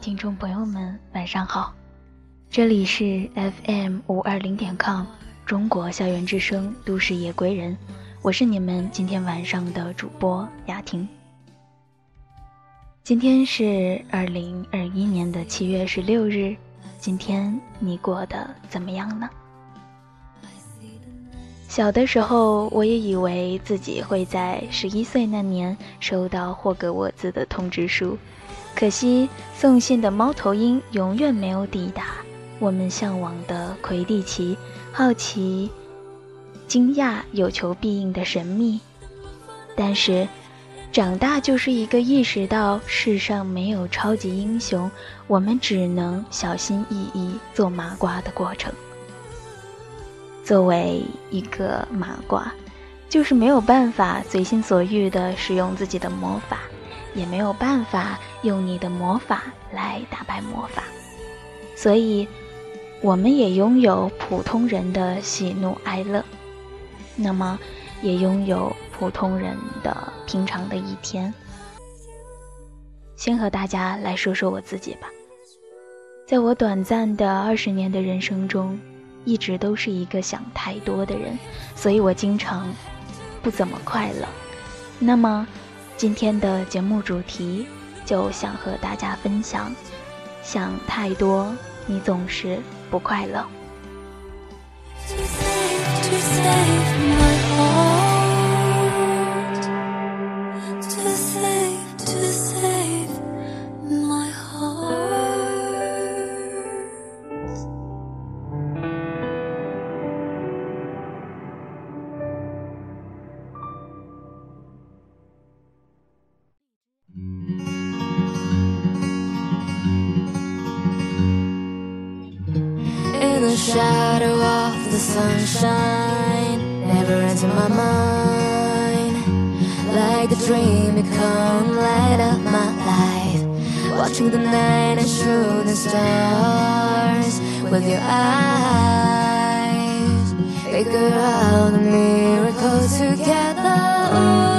听众朋友们，晚上好，这里是 FM 五二零点 com 中国校园之声都市夜归人，我是你们今天晚上的主播雅婷。今天是二零二一年的七月十六日，今天你过得怎么样呢？小的时候，我也以为自己会在十一岁那年收到霍格沃兹的通知书。可惜，送信的猫头鹰永远没有抵达我们向往的魁地奇。好奇、惊讶、有求必应的神秘。但是，长大就是一个意识到世上没有超级英雄，我们只能小心翼翼做麻瓜的过程。作为一个麻瓜，就是没有办法随心所欲地使用自己的魔法。也没有办法用你的魔法来打败魔法，所以，我们也拥有普通人的喜怒哀乐，那么，也拥有普通人的平常的一天。先和大家来说说我自己吧，在我短暂的二十年的人生中，一直都是一个想太多的人，所以我经常不怎么快乐。那么。今天的节目主题，就想和大家分享：想太多，你总是不快乐。Shadow of the sunshine never enter my mind. Like a dream, you come light up my life. Watching the night and shooting stars with your eyes. Figure out a miracle together.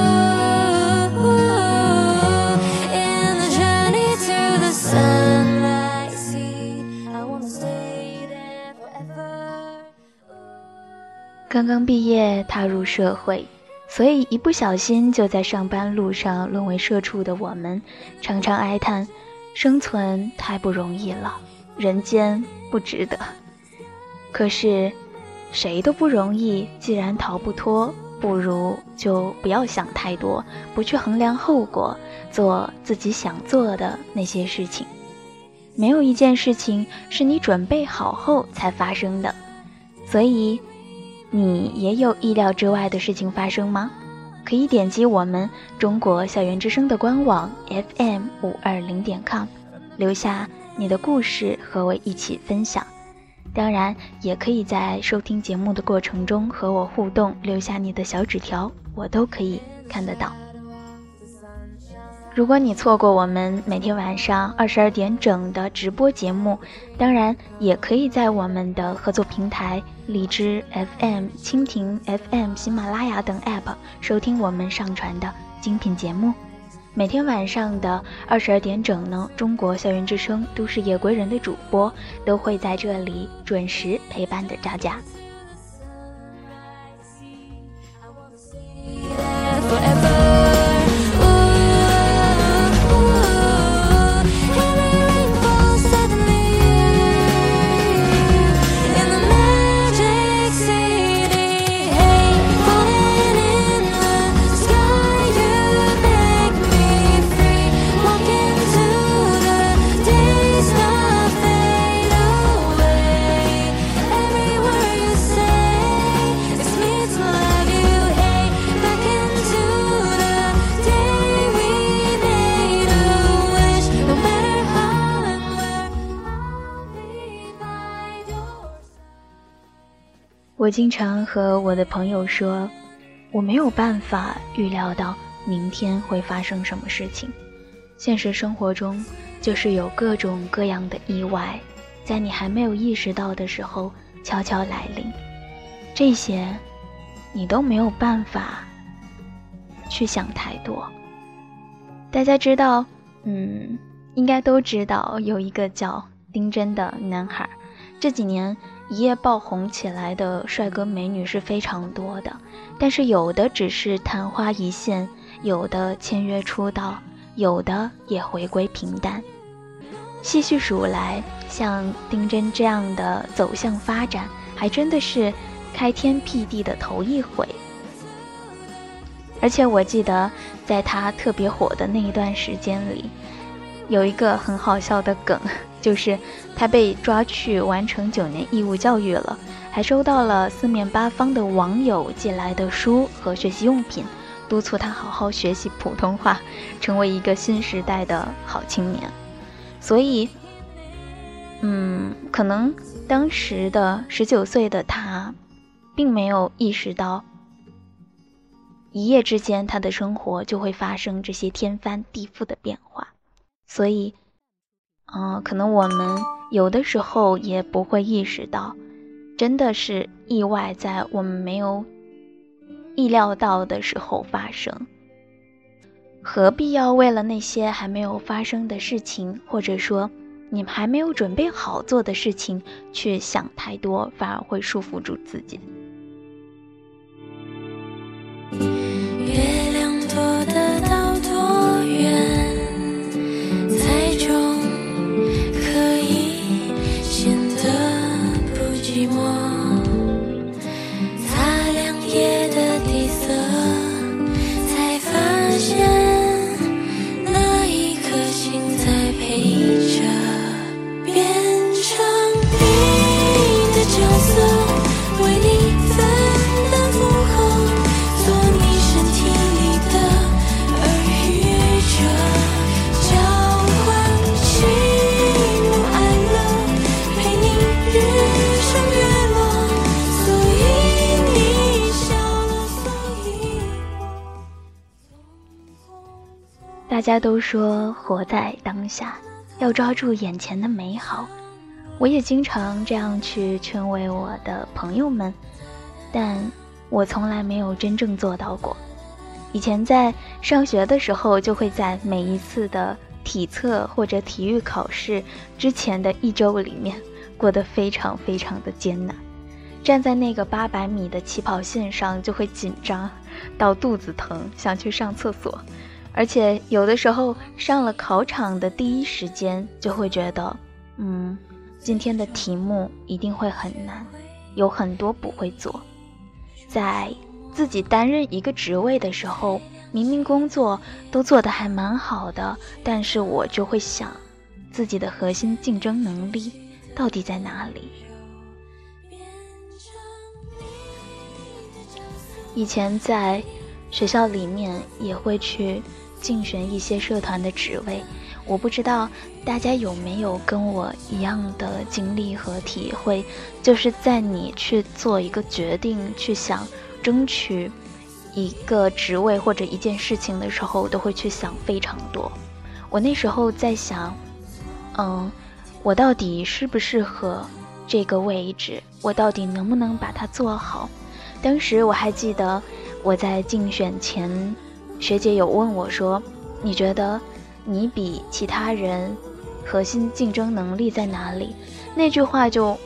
刚刚毕业，踏入社会，所以一不小心就在上班路上沦为社畜的我们，常常哀叹：生存太不容易了，人间不值得。可是，谁都不容易，既然逃不脱，不如就不要想太多，不去衡量后果，做自己想做的那些事情。没有一件事情是你准备好后才发生的，所以。你也有意料之外的事情发生吗？可以点击我们中国校园之声的官网 fm 五二零点 com，留下你的故事和我一起分享。当然，也可以在收听节目的过程中和我互动，留下你的小纸条，我都可以看得到。如果你错过我们每天晚上二十二点整的直播节目，当然也可以在我们的合作平台荔枝 FM、蜻蜓 FM、喜马拉雅等 App 收听我们上传的精品节目。每天晚上的二十二点整呢，中国校园之声都市夜归人的主播都会在这里准时陪伴着大家。我经常和我的朋友说，我没有办法预料到明天会发生什么事情。现实生活中就是有各种各样的意外，在你还没有意识到的时候悄悄来临。这些你都没有办法去想太多。大家知道，嗯，应该都知道有一个叫丁真的男孩，这几年一夜爆红起来的帅哥美女是非常多的，但是有的只是昙花一现，有的签约出道，有的也回归平淡。细细数来，像丁真这样的走向发展，还真的是开天辟地的头一回。而且我记得，在他特别火的那一段时间里，有一个很好笑的梗，就是他被抓去完成九年义务教育了，还收到了四面八方的网友寄来的书和学习用品，督促他好好学习普通话，成为一个新时代的好青年。所以，嗯，可能当时的十九岁的他，并没有意识到。一夜之间，他的生活就会发生这些天翻地覆的变化，所以，嗯，可能我们有的时候也不会意识到，真的是意外在我们没有意料到的时候发生。何必要为了那些还没有发生的事情，或者说你们还没有准备好做的事情去想太多，反而会束缚住自己。大家都说活在当下，要抓住眼前的美好。我也经常这样去劝慰我的朋友们，但我从来没有真正做到过。以前在上学的时候，就会在每一次的体测或者体育考试之前的一周里面，过得非常非常的艰难。站在那个八百米的起跑线上，就会紧张到肚子疼，想去上厕所。而且有的时候上了考场的第一时间，就会觉得，嗯，今天的题目一定会很难，有很多不会做。在自己担任一个职位的时候，明明工作都做得还蛮好的，但是我就会想，自己的核心竞争能力到底在哪里？以前在学校里面也会去。竞选一些社团的职位，我不知道大家有没有跟我一样的经历和体会，就是在你去做一个决定、去想争取一个职位或者一件事情的时候，都会去想非常多。我那时候在想，嗯，我到底适不适合这个位置？我到底能不能把它做好？当时我还记得我在竞选前。学姐有问我说：“你觉得你比其他人核心竞争能力在哪里？”那句话就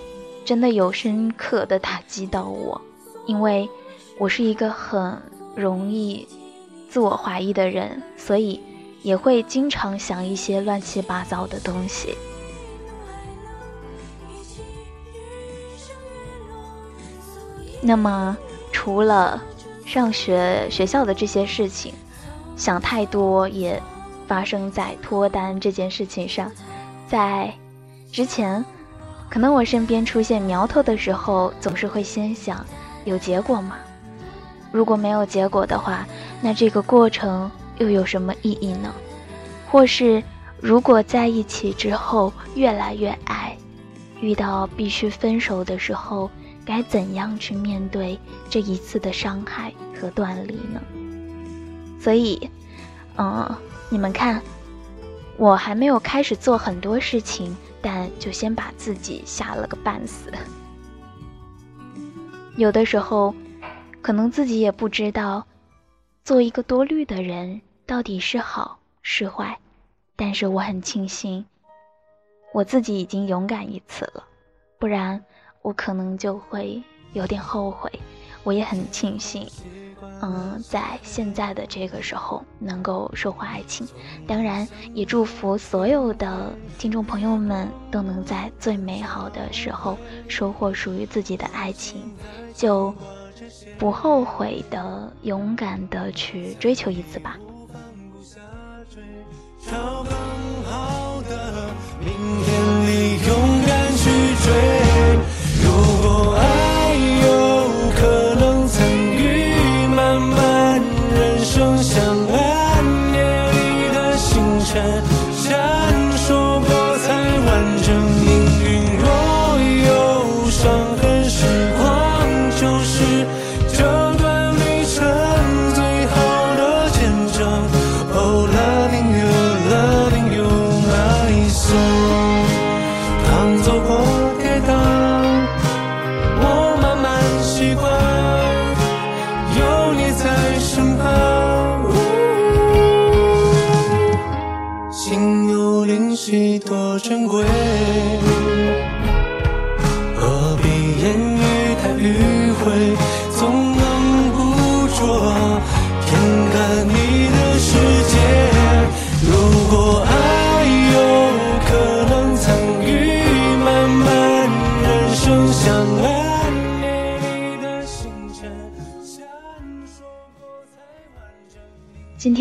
真的有深刻的打击到我，因为我是一个很容易自我怀疑的人，所以也会经常想一些乱七八糟的东西。那么，除了……上学学校的这些事情，想太多也发生在脱单这件事情上。在之前，可能我身边出现苗头的时候，总是会先想有结果吗？如果没有结果的话，那这个过程又有什么意义呢？或是如果在一起之后越来越爱，遇到必须分手的时候。该怎样去面对这一次的伤害和断离呢？所以，嗯，你们看，我还没有开始做很多事情，但就先把自己吓了个半死。有的时候，可能自己也不知道，做一个多虑的人到底是好是坏，但是我很庆幸，我自己已经勇敢一次了，不然我可能就会有点后悔。我也很庆幸。嗯，在现在的这个时候能够收获爱情，当然也祝福所有的听众朋友们都能在最美好的时候收获属于自己的爱情，就不后悔的勇敢的去追求一次吧。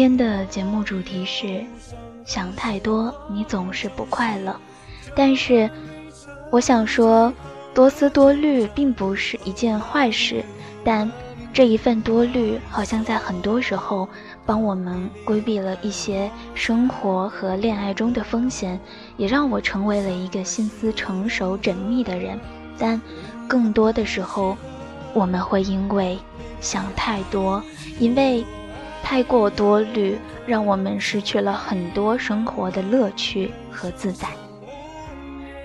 今天的节目主题是想太多，你总是不快乐。但是，我想说，多思多虑并不是一件坏事。但这一份多虑，好像在很多时候帮我们规避了一些生活和恋爱中的风险，也让我成为了一个心思成熟、缜密的人。但更多的时候，我们会因为想太多，因为。太过多虑，让我们失去了很多生活的乐趣和自在。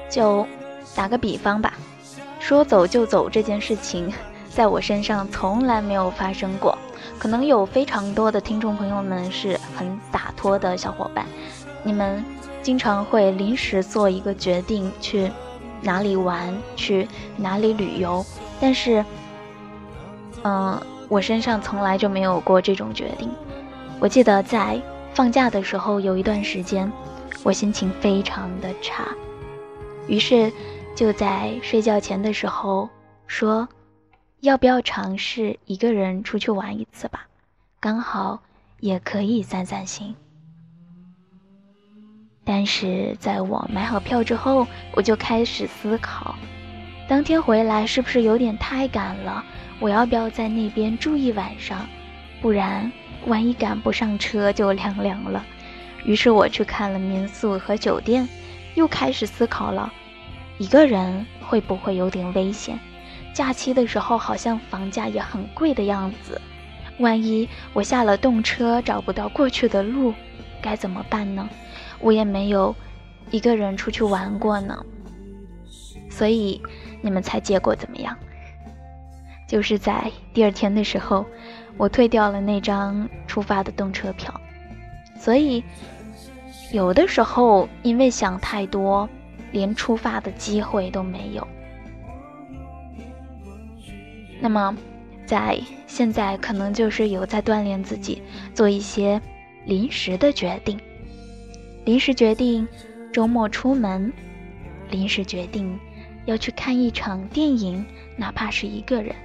就打个比方吧，说走就走这件事情，在我身上从来没有发生过。可能有非常多的听众朋友们是很洒脱的小伙伴，你们经常会临时做一个决定去哪里玩，去哪里旅游，但是，嗯。我身上从来就没有过这种决定。我记得在放假的时候，有一段时间，我心情非常的差，于是就在睡觉前的时候说，要不要尝试一个人出去玩一次吧？刚好也可以散散心。但是在我买好票之后，我就开始思考，当天回来是不是有点太赶了？我要不要在那边住一晚上？不然万一赶不上车就凉凉了。于是我去看了民宿和酒店，又开始思考了：一个人会不会有点危险？假期的时候好像房价也很贵的样子。万一我下了动车找不到过去的路，该怎么办呢？我也没有一个人出去玩过呢。所以你们猜结果怎么样？就是在第二天的时候，我退掉了那张出发的动车票，所以有的时候因为想太多，连出发的机会都没有。那么，在现在可能就是有在锻炼自己，做一些临时的决定，临时决定周末出门，临时决定要去看一场电影，哪怕是一个人。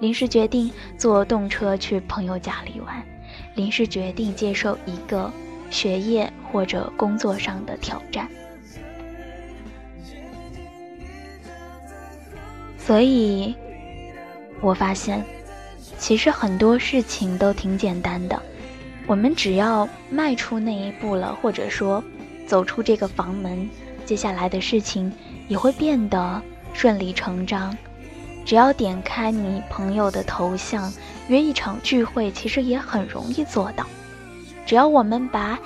临时决定坐动车去朋友家里玩，临时决定接受一个学业或者工作上的挑战。所以，我发现，其实很多事情都挺简单的，我们只要迈出那一步了，或者说走出这个房门，接下来的事情也会变得顺理成章。只要点开你朋友的头像，约一场聚会，其实也很容易做到。只要我们把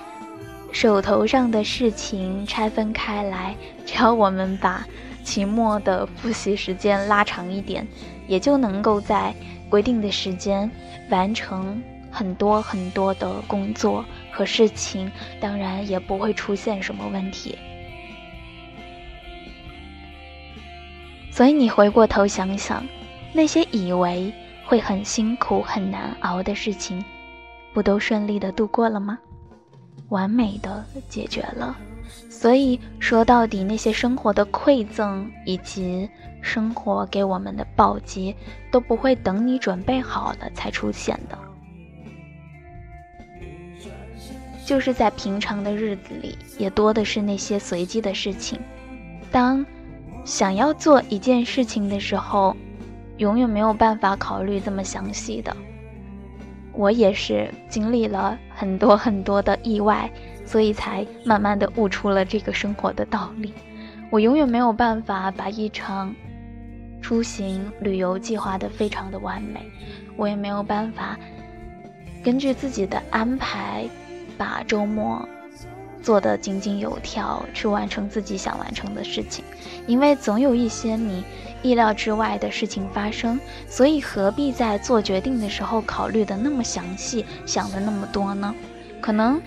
手头上的事情拆分开来，只要我们把期末的复习时间拉长一点，也就能够在规定的时间完成很多很多的工作和事情当然也不会出现什么问题。所以你回过头想想，那些以为会很辛苦、很难熬的事情，不都顺利的度过了吗？完美的解决了。所以说到底，那些生活的馈赠以及生活给我们的暴击，都不会等你准备好了才出现的。就是在平常的日子里，也多的是那些随机的事情。当想要做一件事情的时候，永远没有办法考虑这么详细的。我也是经历了很多很多的意外，所以才慢慢的悟出了这个生活的道理。我永远没有办法把一场出行旅游计划的非常的完美，我也没有办法根据自己的安排把周末。做得井井有条，去完成自己想完成的事情，因为总有一些你意料之外的事情发生，所以何必在做决定的时候考虑的那么详细，想的那么多呢？可能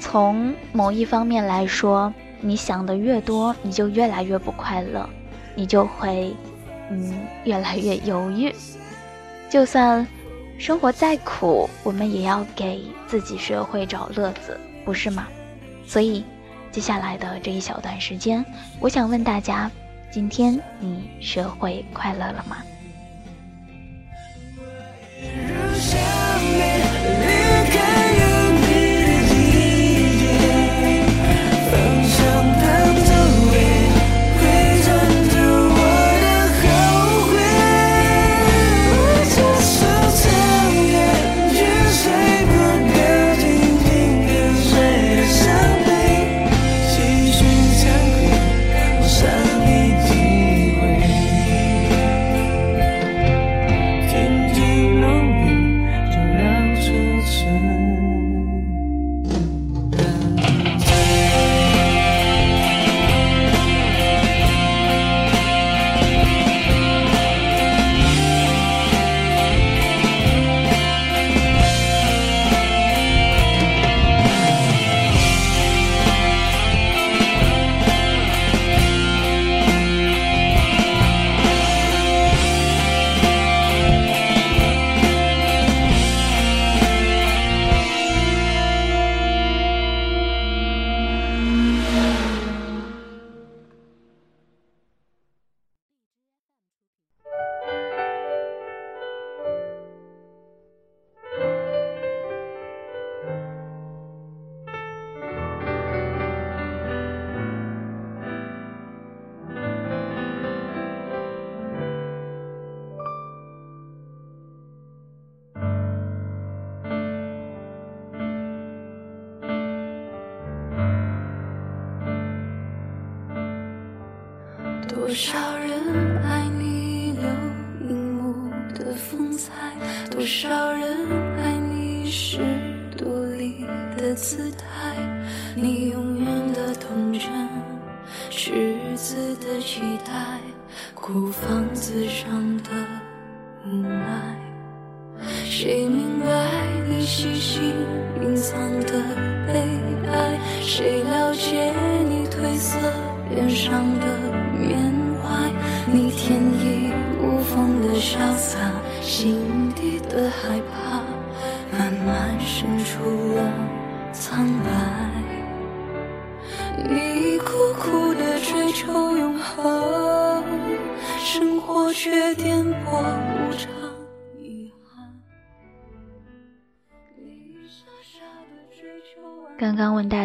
从某一方面来说，你想的越多，你就越来越不快乐，你就会嗯越来越犹豫。就算生活再苦，我们也要给自己学会找乐子，不是吗？所以，接下来的这一小段时间，我想问大家：今天你学会快乐了吗？多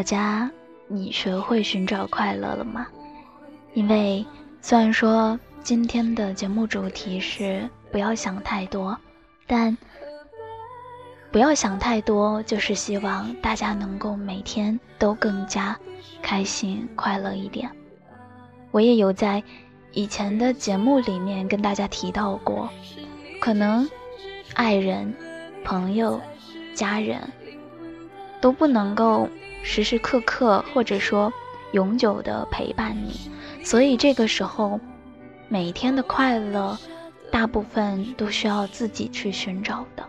家，你学会寻找快乐了吗？因为虽然说今天的节目主题是不要想太多，但不要想太多，就是希望大家能够每天都更加开心快乐一点。我也有在以前的节目里面跟大家提到过，可能爱人、朋友、家人都不能够时时刻刻或者说永久的陪伴你。所以这个时候，每天的快乐，大部分都需要自己去寻找的，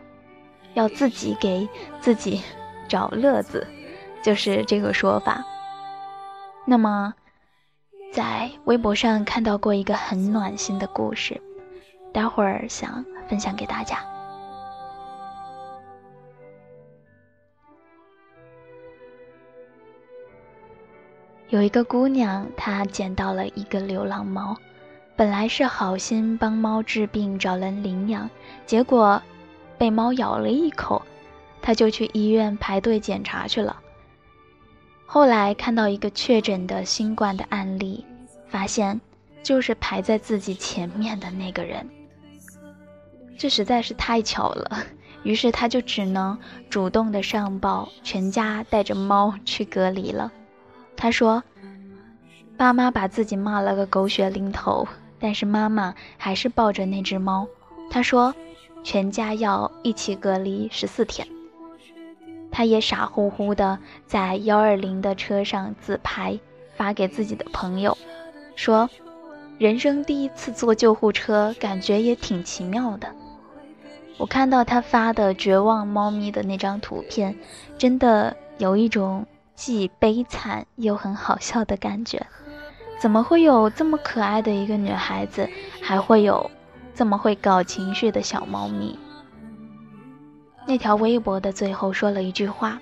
要自己给自己找乐子，就是这个说法。那么，在微博上看到过一个很暖心的故事，待会儿想分享给大家。有一个姑娘，她捡到了一个流浪猫，本来是好心帮猫治病，找人领养，结果被猫咬了一口，她就去医院排队检查去了。后来看到一个确诊的新冠的案例，发现就是排在自己前面的那个人，这实在是太巧了。于是她就只能主动的上报，全家带着猫去隔离了。他说：“爸妈把自己骂了个狗血淋头，但是妈妈还是抱着那只猫。他说，全家要一起隔离十四天。他也傻乎乎的在幺二零的车上自拍，发给自己的朋友，说，人生第一次坐救护车，感觉也挺奇妙的。我看到他发的绝望猫咪的那张图片，真的有一种。”既悲惨又很好笑的感觉，怎么会有这么可爱的一个女孩子，还会有这么会搞情绪的小猫咪？那条微博的最后说了一句话：“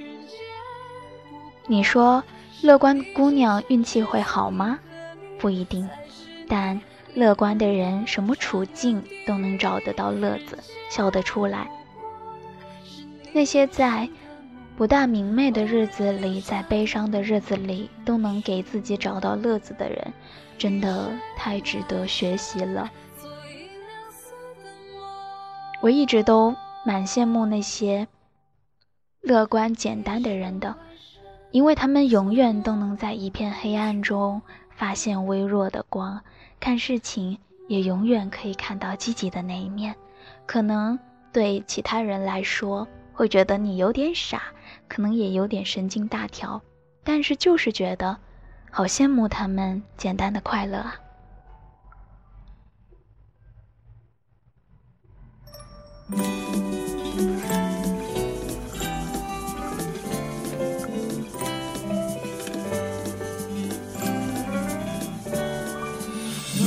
你说乐观姑娘运气会好吗？不一定，但乐观的人什么处境都能找得到乐子，笑得出来。那些在……”不大明媚的日子里，在悲伤的日子里，都能给自己找到乐子的人，真的太值得学习了。我一直都蛮羡慕那些乐观简单的人的，因为他们永远都能在一片黑暗中发现微弱的光，看事情也永远可以看到积极的那一面。可能对其他人来说，会觉得你有点傻。可能也有点神经大条，但是就是觉得好羡慕他们简单的快乐啊！梦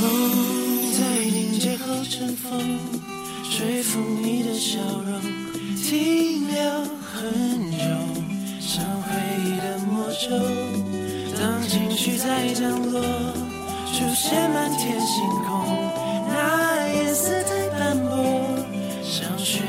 在凝结后尘封，说服你的笑容停留很久。当情绪在降落，出现满天星空，那颜色太斑驳，像漩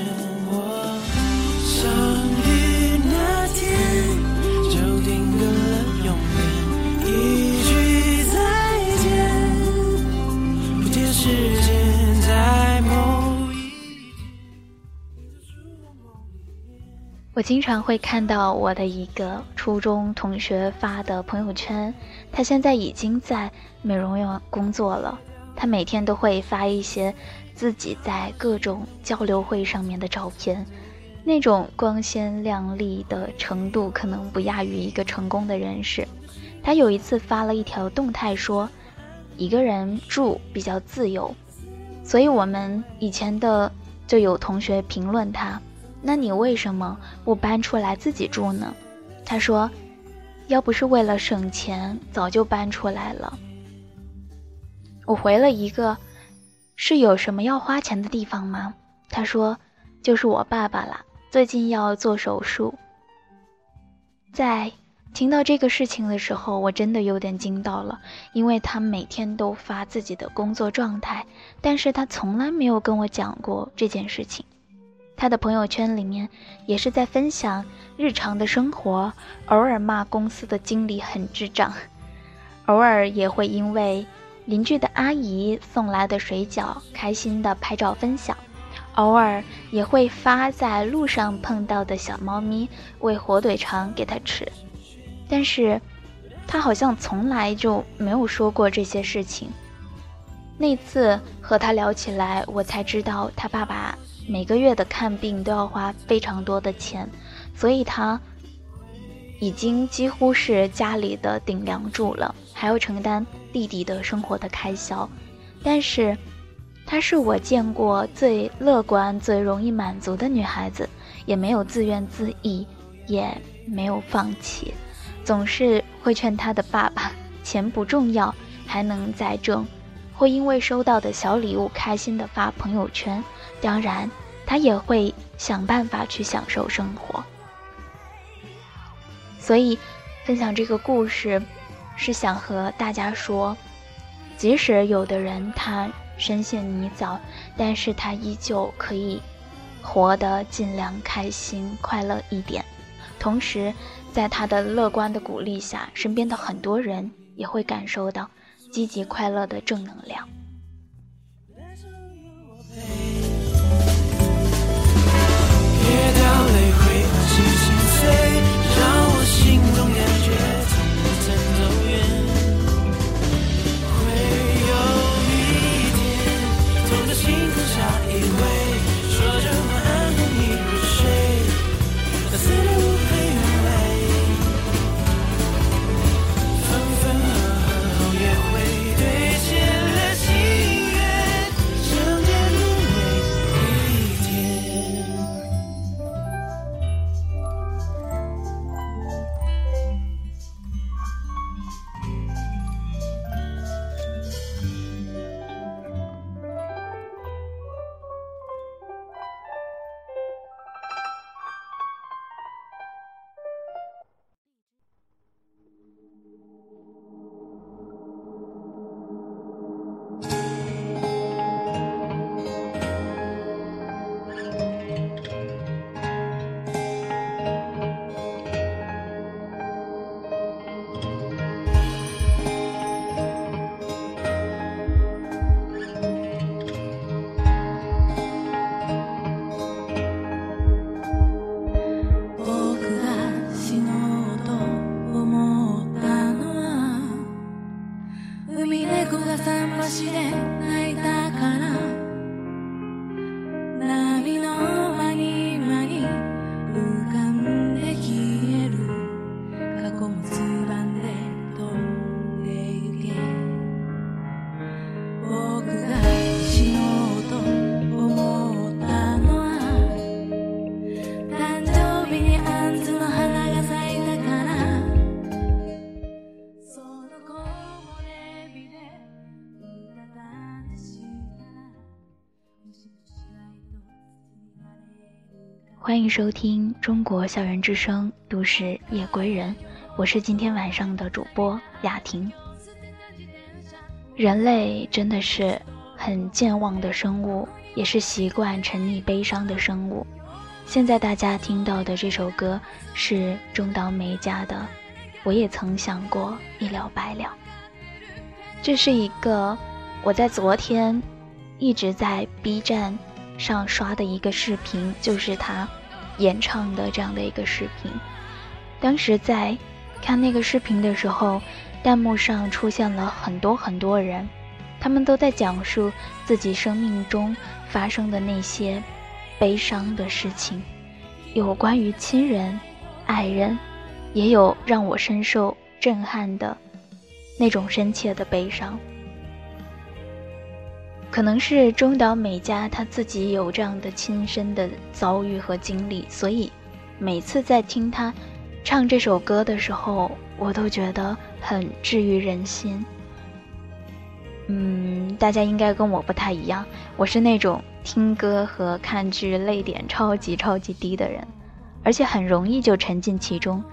我经常会看到我的一个初中同学发的朋友圈，他现在已经在美容院工作了。他每天都会发一些自己在各种交流会上面的照片，那种光鲜亮丽的程度可能不亚于一个成功的人士。他有一次发了一条动态说，一个人住比较自由，所以我们以前的就有同学评论他。那你为什么不搬出来自己住呢？他说：“要不是为了省钱，早就搬出来了。”我回了一个：“是有什么要花钱的地方吗？”他说：“就是我爸爸啦，最近要做手术。”在听到这个事情的时候，我真的有点惊到了，因为他每天都发自己的工作状态，但是他从来没有跟我讲过这件事情。他的朋友圈里面也是在分享日常的生活，偶尔骂公司的经理很智障，偶尔也会因为邻居的阿姨送来的水饺开心的拍照分享，偶尔也会发在路上碰到的小猫咪喂火腿肠给他吃，但是，他好像从来就没有说过这些事情。那次和他聊起来，我才知道他爸爸。每个月的看病都要花非常多的钱，所以他已经几乎是家里的顶梁柱了，还要承担弟弟的生活的开销。但是，她是我见过最乐观、最容易满足的女孩子，也没有自怨自艾，也没有放弃，总是会劝他的爸爸：钱不重要，还能再挣。会因为收到的小礼物开心的发朋友圈。当然，他也会想办法去享受生活。所以，分享这个故事，是想和大家说，即使有的人他深陷泥沼，但是他依旧可以活得尽量开心、快乐一点。同时，在他的乐观的鼓励下，身边的很多人也会感受到积极快乐的正能量。别掉泪，会心心碎。欢迎收听《中国校园之声·都市夜归人》，我是今天晚上的主播雅婷。人类真的是很健忘的生物，也是习惯沉溺悲伤的生物。现在大家听到的这首歌是中岛美嘉的《我也曾想过一了百了》。这是一个我在昨天一直在 B 站。上刷的一个视频，就是他演唱的这样的一个视频。当时在看那个视频的时候，弹幕上出现了很多很多人，他们都在讲述自己生命中发生的那些悲伤的事情，有关于亲人、爱人，也有让我深受震撼的那种深切的悲伤。可能是中岛美嘉她自己有这样的亲身的遭遇和经历，所以每次在听她唱这首歌的时候，我都觉得很治愈人心。嗯，大家应该跟我不太一样，我是那种听歌和看剧泪点超级超级低的人，而且很容易就沉浸其中，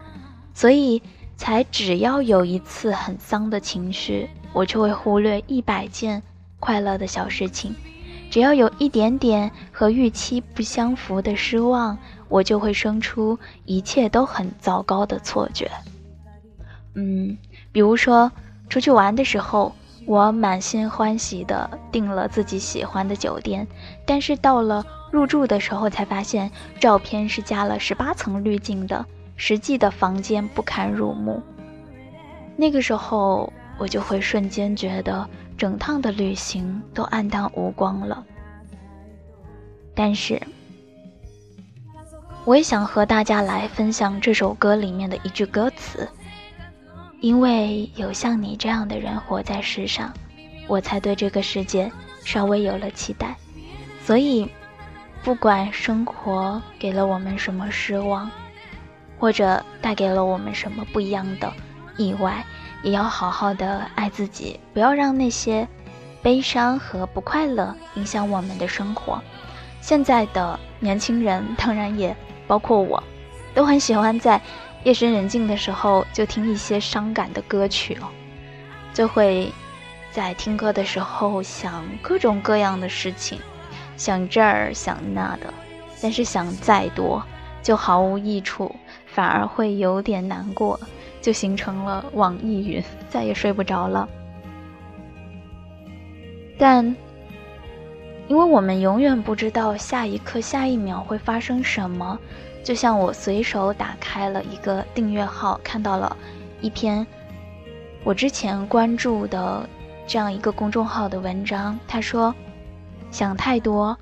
所以才只要有一次很丧的情绪，我就会忽略一百件。快乐的小事情，只要有一点点和预期不相符的失望，我就会生出一切都很糟糕的错觉。嗯，比如说出去玩的时候，我满心欢喜的订了自己喜欢的酒店，但是到了入住的时候才发现，照片是加了十八层滤镜的，实际的房间不堪入目。那个时候，我就会瞬间觉得。整趟的旅行都黯淡无光了，但是我也想和大家来分享这首歌里面的一句歌词：“因为有像你这样的人活在世上，我才对这个世界稍微有了期待。所以，不管生活给了我们什么失望，或者带给了我们什么不一样的意外，也要好好的爱自己，不要让那些悲伤和不快乐影响我们的生活。现在的年轻人，当然也包括我，都很喜欢在夜深人静的时候就听一些伤感的歌曲哦，就会在听歌的时候想各种各样的事情，想这儿想那的，但是想再多就毫无益处。反而会有点难过，就形成了网易云，再也睡不着了。但，因为我们永远不知道下一刻、下一秒会发生什么，就像我随手打开了一个订阅号，看到了一篇我之前关注的这样一个公众号的文章，他说：“想太多。”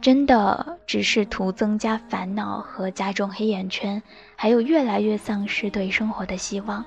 真的只是图增加烦恼和加重黑眼圈，还有越来越丧失对生活的希望。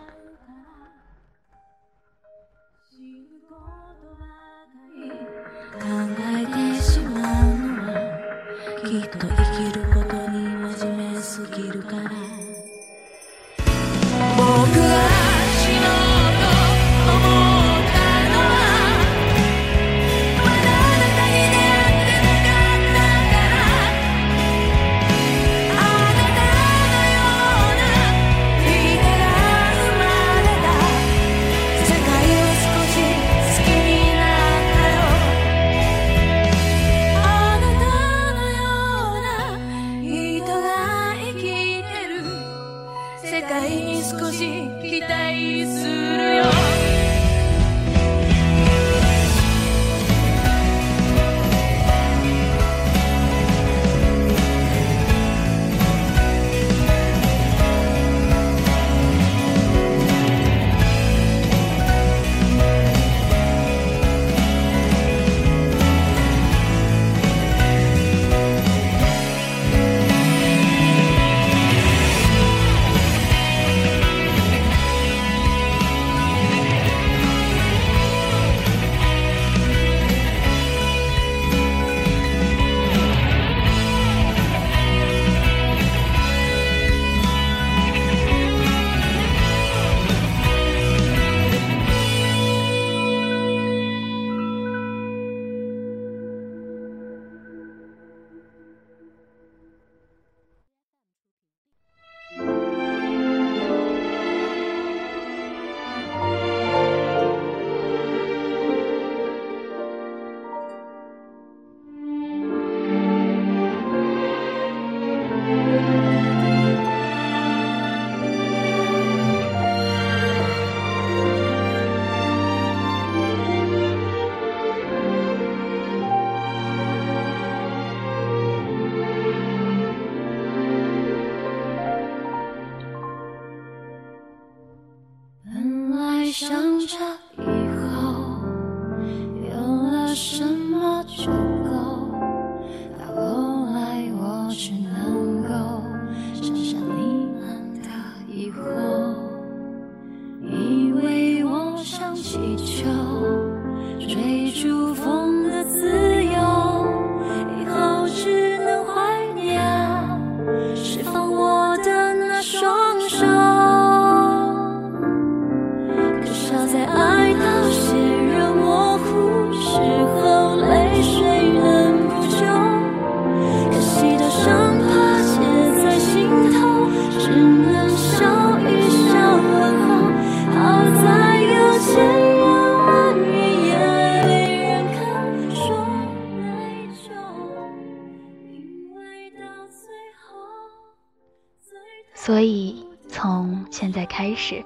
是，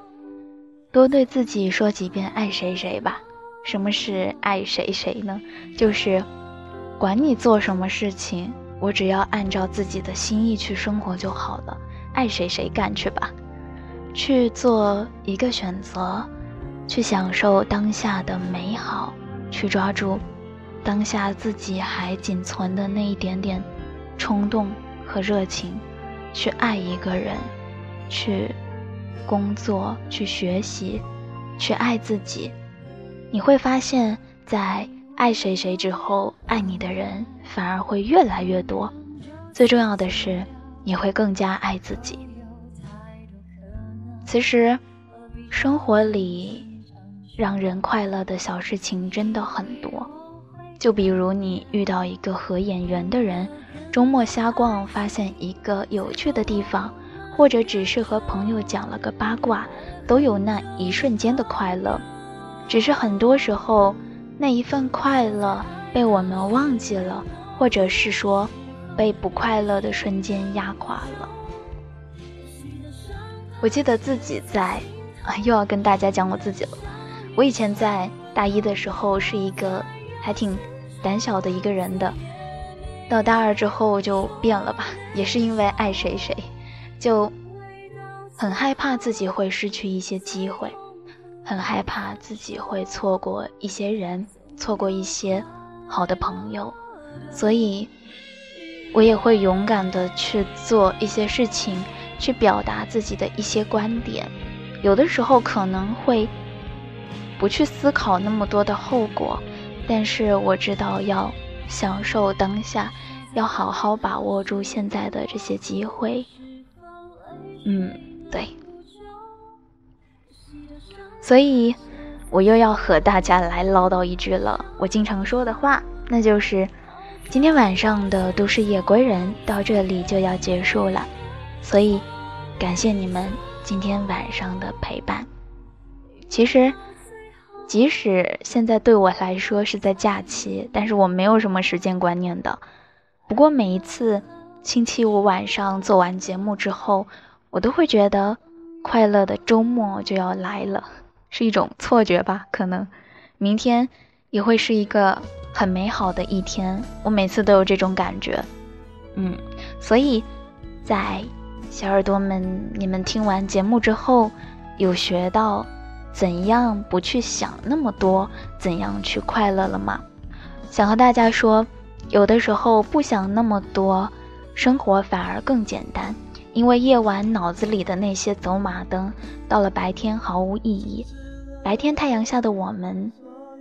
多对自己说几遍“爱谁谁”吧。什么是爱谁谁呢？就是，管你做什么事情，我只要按照自己的心意去生活就好了。爱谁谁干去吧，去做一个选择，去享受当下的美好，去抓住当下自己还仅存的那一点点冲动和热情。去爱一个人，去工作，去学习，去爱自己，你会发现在爱谁谁之后，爱你的人反而会越来越多。最重要的是，你会更加爱自己。其实，生活里让人快乐的小事情真的很多。就比如你遇到一个合眼缘的人，周末瞎逛发现一个有趣的地方，或者只是和朋友讲了个八卦，都有那一瞬间的快乐。只是很多时候，那一份快乐被我们忘记了，或者是说，被不快乐的瞬间压垮了。我记得自己在，啊，又要跟大家讲我自己了。我以前在大一的时候是一个还挺胆小的一个人的，到大二之后就变了吧，也是因为爱谁谁，就很害怕自己会失去一些机会。很害怕自己会错过一些人，错过一些好的朋友，所以，我也会勇敢的去做一些事情，去表达自己的一些观点。有的时候可能会不去思考那么多的后果，但是我知道要享受当下，要好好把握住现在的这些机会。嗯，对。所以，我又要和大家来唠叨一句了。我经常说的话，那就是，今天晚上的都市夜归人到这里就要结束了。所以，感谢你们今天晚上的陪伴。其实，即使现在对我来说是在假期，但是我没有什么时间观念的。不过每一次星期五晚上做完节目之后，我都会觉得快乐的周末就要来了。是一种错觉吧？可能明天也会是一个很美好的一天。我每次都有这种感觉，嗯。所以，在小耳朵们，你们听完节目之后，有学到怎样不去想那么多，怎样去快乐了吗？想和大家说，有的时候不想那么多，生活反而更简单。因为夜晚脑子里的那些走马灯，到了白天毫无意义。白天太阳下的我们，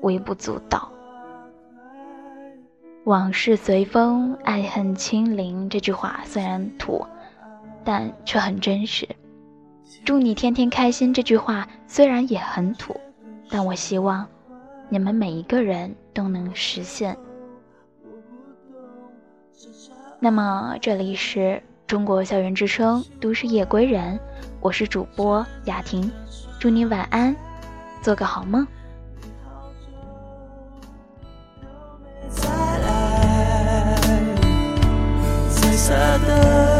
微不足道。往事随风，爱恨清零。这句话虽然土，但却很真实。祝你天天开心。这句话虽然也很土，但我希望你们每一个人都能实现。那么，这里是中国校园之声《都市夜归人》，我是主播雅婷，祝你晚安，做个好梦。色的。